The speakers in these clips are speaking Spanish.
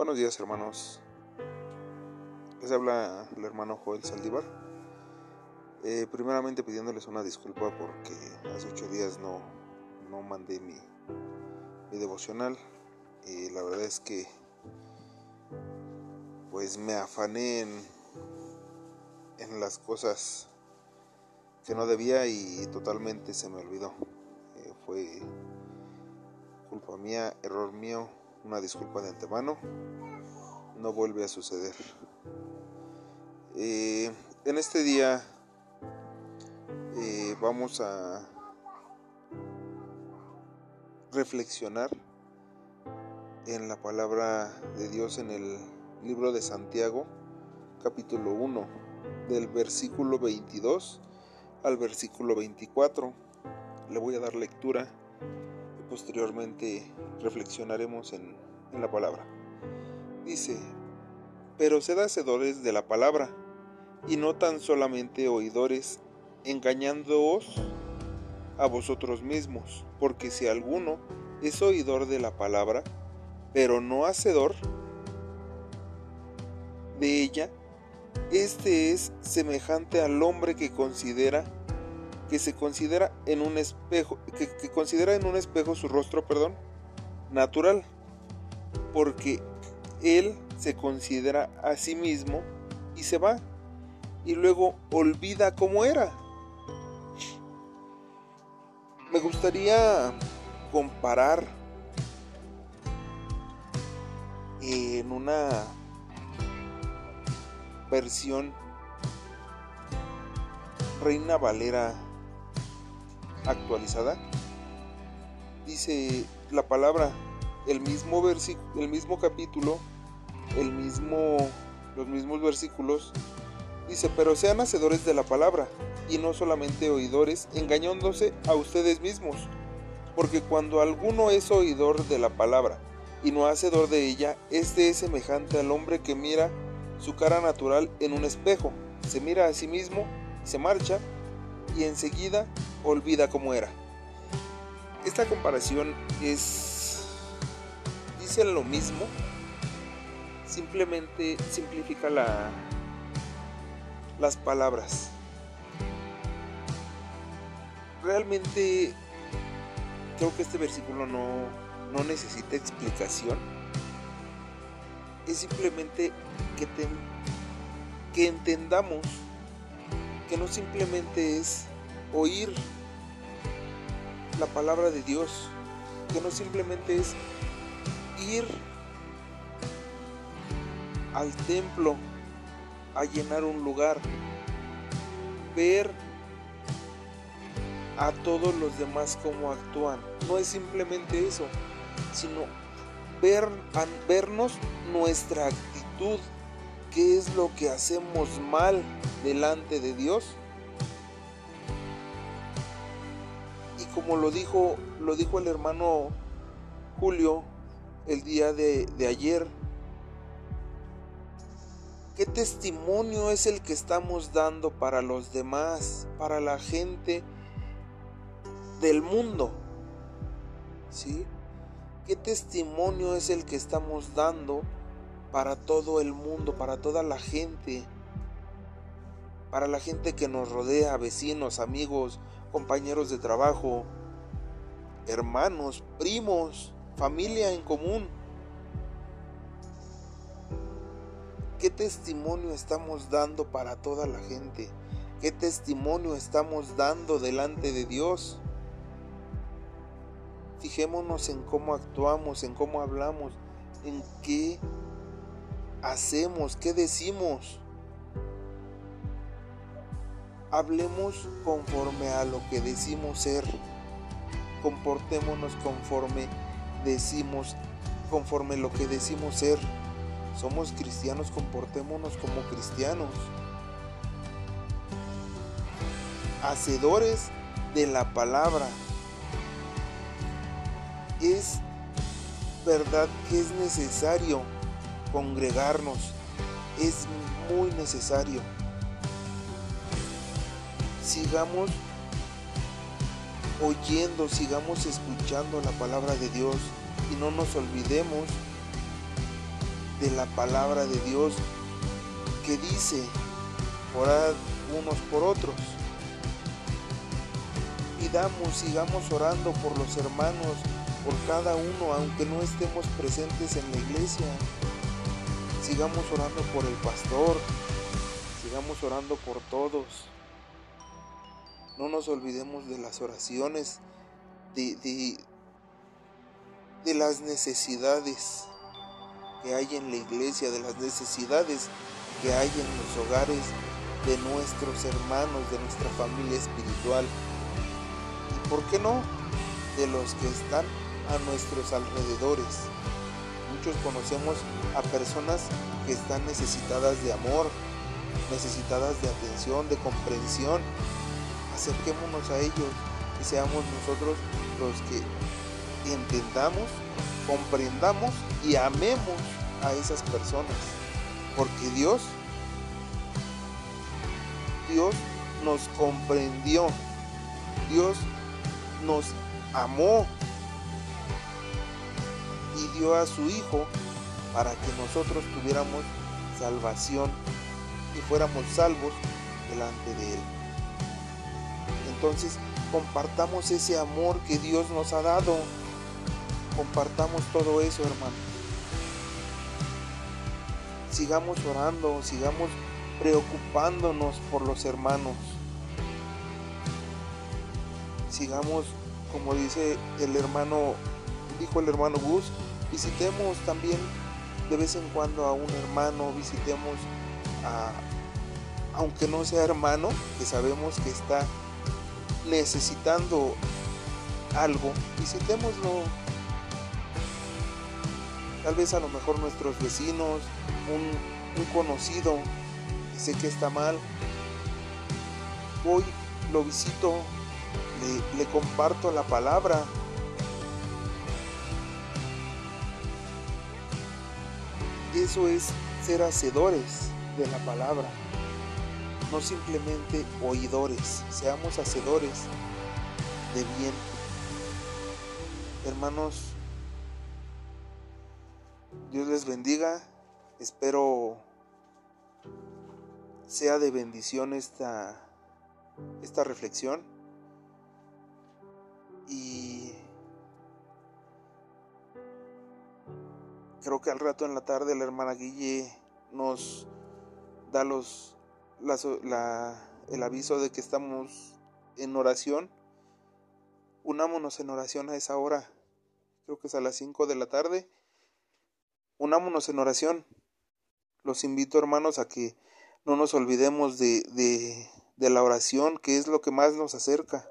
Buenos días hermanos. Les habla el hermano Joel Saldívar. Eh, primeramente pidiéndoles una disculpa porque hace ocho días no, no mandé mi, mi devocional. Y la verdad es que pues me afané en, en las cosas que no debía y totalmente se me olvidó. Eh, fue culpa mía, error mío, una disculpa de antemano. No vuelve a suceder. Eh, en este día eh, vamos a reflexionar en la palabra de Dios en el libro de Santiago, capítulo 1, del versículo 22 al versículo 24. Le voy a dar lectura posteriormente reflexionaremos en, la palabra. Dice, pero sed hacedores de la palabra y no tan solamente oidores, engañándoos a vosotros mismos, porque si alguno es oidor de la palabra, pero no hacedor de ella, este es semejante al hombre que considera que se considera en un espejo que, considera en un espejo su rostro, perdón, natural, porque él se considera a sí mismo y se va y luego olvida cómo era. Me gustaría comparar en una versión Reina Valera actualizada. Dice la palabra, el mismo el mismo capítulo, el mismo los mismos versículos Dice, pero sean hacedores de la palabra, y no solamente oidores, engañándose a ustedes mismos. Porque cuando alguno es oidor de la palabra y no hacedor de ella, este es semejante al hombre que mira su cara natural en un espejo, se mira a sí mismo, se marcha y enseguida olvida cómo era. Esta comparación es... dicen lo mismo, simplemente simplifica la, las palabras. Realmente creo que este versículo no, no necesita explicación. Es simplemente que, que entendamos que no simplemente es oír la palabra de Dios, que no simplemente es ir al templo a llenar un lugar, ver a todos los demás cómo actúan. No es simplemente eso, sino ver, vernos nuestra actitud, qué es lo que hacemos mal delante de Dios. Y como lo dijo, lo dijo el hermano Julio el día de, de ayer, ¿Qué testimonio es el que estamos dando para los demás, para la gente del mundo? ¿Sí? ¿Qué testimonio es el que estamos dando para todo el mundo, para toda la gente? Para la gente que nos rodea, vecinos, amigos, compañeros de trabajo, hermanos, primos, familia en común. ¿Qué testimonio estamos dando para toda la gente? ¿Qué testimonio estamos dando delante de Dios? Fijémonos en cómo actuamos, en cómo hablamos, en qué hacemos, qué decimos. Hablemos conforme a lo que decimos ser. Comportémonos conforme decimos, conforme lo que decimos ser somos cristianos, comportémonos como cristianos. Hacedores de la palabra. Es verdad que es necesario congregarnos. Es muy necesario. Sigamos oyendo, sigamos escuchando la palabra de Dios y no nos olvidemos de la palabra de Dios que dice, orad unos por otros. Pidamos, sigamos orando por los hermanos, por cada uno, aunque no estemos presentes en la iglesia. Sigamos orando por el pastor, sigamos orando por todos. No nos olvidemos de las oraciones, de, de, las necesidades que hay en la iglesia, de las necesidades que hay en los hogares de nuestros hermanos, de nuestra familia espiritual. ¿Y por qué no? De los que están a nuestros alrededores. Muchos conocemos a personas que están necesitadas de amor, necesitadas de atención, de comprensión. Acerquémonos a ellos y seamos nosotros los que entendamos, comprendamos y amemos a esas personas. Porque Dios, Dios nos comprendió, Dios nos amó y dio a su Hijo para que nosotros tuviéramos salvación y fuéramos salvos delante de Él. Entonces, compartamos ese amor que Dios nos ha dado. Compartamos todo eso, hermano. Sigamos orando, sigamos preocupándonos por los hermanos. Sigamos, como dice el hermano, dijo el hermano Gus, visitemos también de vez en cuando a un hermano, visitemos a, aunque no sea hermano, que sabemos que está necesitando algo, visitémoslo. Tal vez a lo mejor nuestros vecinos, un, conocido, sé que está mal. Voy, lo visito, le, le comparto la palabra. Eso es ser hacedores de la palabra no simplemente oidores, seamos hacedores de bien. Hermanos, Dios les bendiga, espero sea de bendición esta, esta reflexión y creo que al rato en la tarde la hermana Guille nos da los el aviso de que estamos en oración, unámonos en oración a esa hora. Creo que es a las 5 de la tarde. Unámonos en oración. Los invito, hermanos, a que no nos olvidemos de, de, de la oración, que es lo que más nos acerca.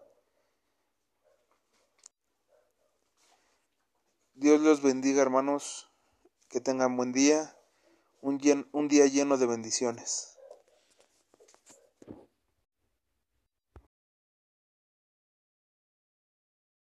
Dios los bendiga, hermanos. Que tengan buen día. Un día lleno de bendiciones.